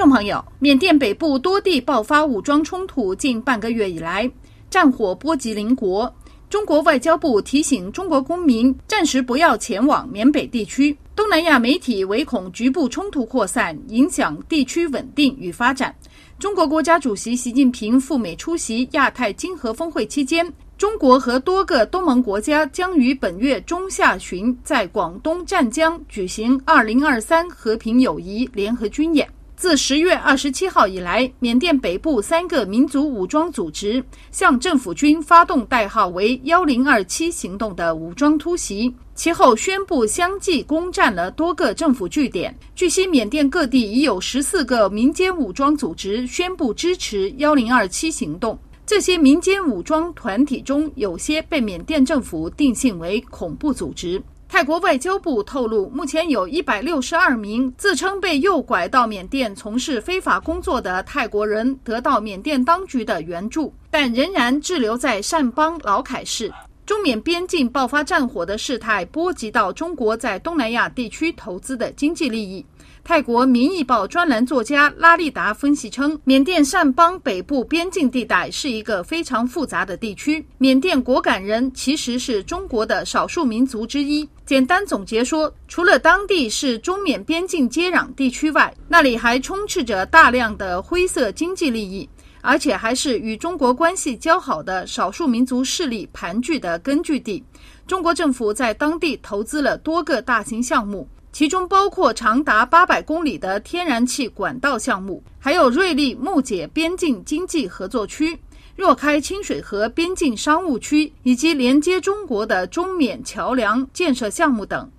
众朋友，缅甸北部多地爆发武装冲突，近半个月以来，战火波及邻国。中国外交部提醒中国公民暂时不要前往缅北地区。东南亚媒体唯恐局部冲突扩散，影响地区稳定与发展。中国国家主席习近平赴美出席亚太经合峰会期间，中国和多个东盟国家将于本月中下旬在广东湛江举行二零二三和平友谊联合军演。自十月二十七号以来，缅甸北部三个民族武装组织向政府军发动代号为“幺零二七行动”的武装突袭，其后宣布相继攻占了多个政府据点。据悉，缅甸各地已有十四个民间武装组织宣布支持“幺零二七行动”。这些民间武装团体中，有些被缅甸政府定性为恐怖组织。泰国外交部透露，目前有一百六十二名自称被诱拐到缅甸从事非法工作的泰国人得到缅甸当局的援助，但仍然滞留在善邦老凯市。中缅边境爆发战火的事态波及到中国在东南亚地区投资的经济利益。泰国《民意报》专栏作家拉利达分析称，缅甸善邦北部边境地带是一个非常复杂的地区。缅甸果敢人其实是中国的少数民族之一。简单总结说，除了当地是中缅边境接壤地区外，那里还充斥着大量的灰色经济利益，而且还是与中国关系较好的少数民族势力盘踞的根据地。中国政府在当地投资了多个大型项目。其中包括长达八百公里的天然气管道项目，还有瑞丽木姐边境经济合作区、若开清水河边境商务区，以及连接中国的中缅桥梁建设项目等。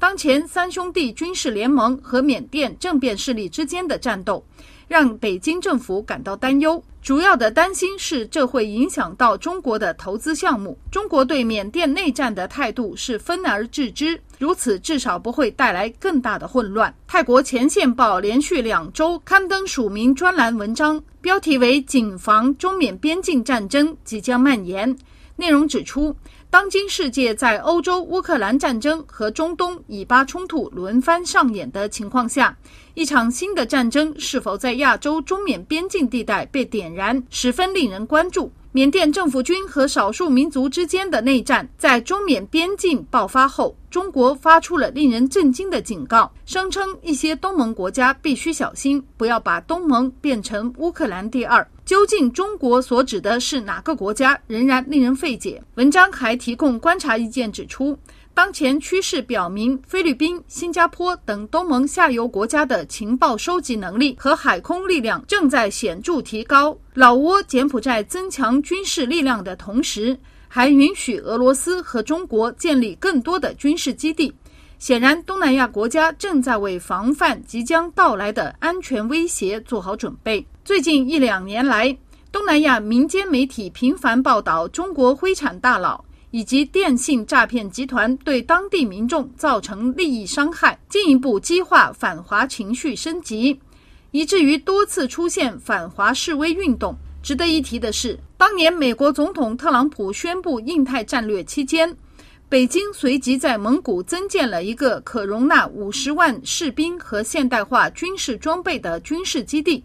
当前三兄弟军事联盟和缅甸政变势力之间的战斗，让北京政府感到担忧。主要的担心是这会影响到中国的投资项目。中国对缅甸内战的态度是分而治之。如此至少不会带来更大的混乱。泰国前线报连续两周刊登署名专栏文章，标题为“谨防中缅边境战争即将蔓延”。内容指出，当今世界在欧洲乌克兰战争和中东以巴冲突轮番上演的情况下，一场新的战争是否在亚洲中缅边境地带被点燃，十分令人关注。缅甸政府军和少数民族之间的内战在中缅边境爆发后，中国发出了令人震惊的警告，声称一些东盟国家必须小心，不要把东盟变成乌克兰第二。究竟中国所指的是哪个国家，仍然令人费解。文章还提供观察意见，指出。当前趋势表明，菲律宾、新加坡等东盟下游国家的情报收集能力和海空力量正在显著提高。老挝、柬埔寨增强军事力量的同时，还允许俄罗斯和中国建立更多的军事基地。显然，东南亚国家正在为防范即将到来的安全威胁做好准备。最近一两年来，东南亚民间媒体频繁报道中国灰产大佬。以及电信诈骗集团对当地民众造成利益伤害，进一步激化反华情绪升级，以至于多次出现反华示威运动。值得一提的是，当年美国总统特朗普宣布印太战略期间，北京随即在蒙古增建了一个可容纳五十万士兵和现代化军事装备的军事基地，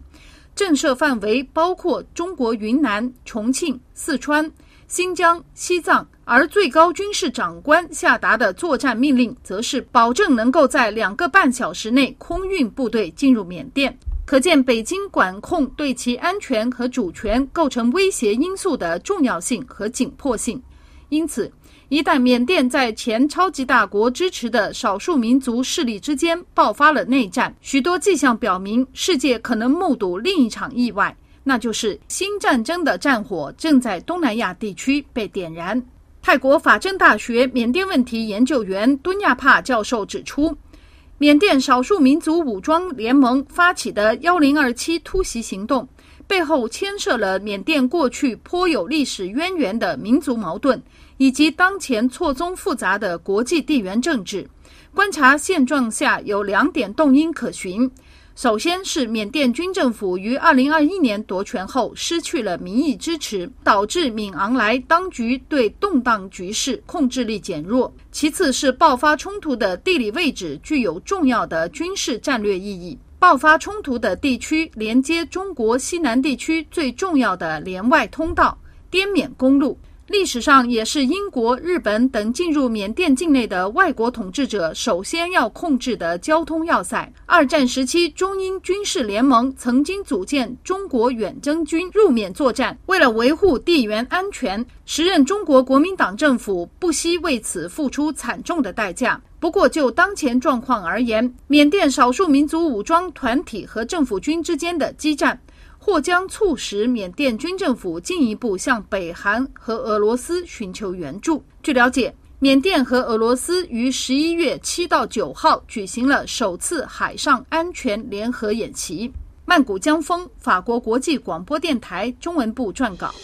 震慑范围包括中国云南、重庆、四川。新疆、西藏，而最高军事长官下达的作战命令，则是保证能够在两个半小时内空运部队进入缅甸。可见北京管控对其安全和主权构成威胁因素的重要性和紧迫性。因此，一旦缅甸在前超级大国支持的少数民族势力之间爆发了内战，许多迹象表明，世界可能目睹另一场意外。那就是新战争的战火正在东南亚地区被点燃。泰国法政大学缅甸问题研究员敦亚帕教授指出，缅甸少数民族武装联盟发起的“幺零二七”突袭行动，背后牵涉了缅甸过去颇有历史渊源的民族矛盾，以及当前错综复杂的国际地缘政治。观察现状下，有两点动因可循。首先是缅甸军政府于二零二一年夺权后失去了民意支持，导致敏昂莱当局对动荡局势控制力减弱。其次是爆发冲突的地理位置具有重要的军事战略意义。爆发冲突的地区连接中国西南地区最重要的连外通道——滇缅公路。历史上也是英国、日本等进入缅甸境内的外国统治者首先要控制的交通要塞。二战时期，中英军事联盟曾经组建中国远征军入缅作战。为了维护地缘安全，时任中国国民党政府不惜为此付出惨重的代价。不过，就当前状况而言，缅甸少数民族武装团体和政府军之间的激战。或将促使缅甸军政府进一步向北韩和俄罗斯寻求援助。据了解，缅甸和俄罗斯于十一月七到九号举行了首次海上安全联合演习。曼谷江峰，法国国际广播电台中文部撰稿。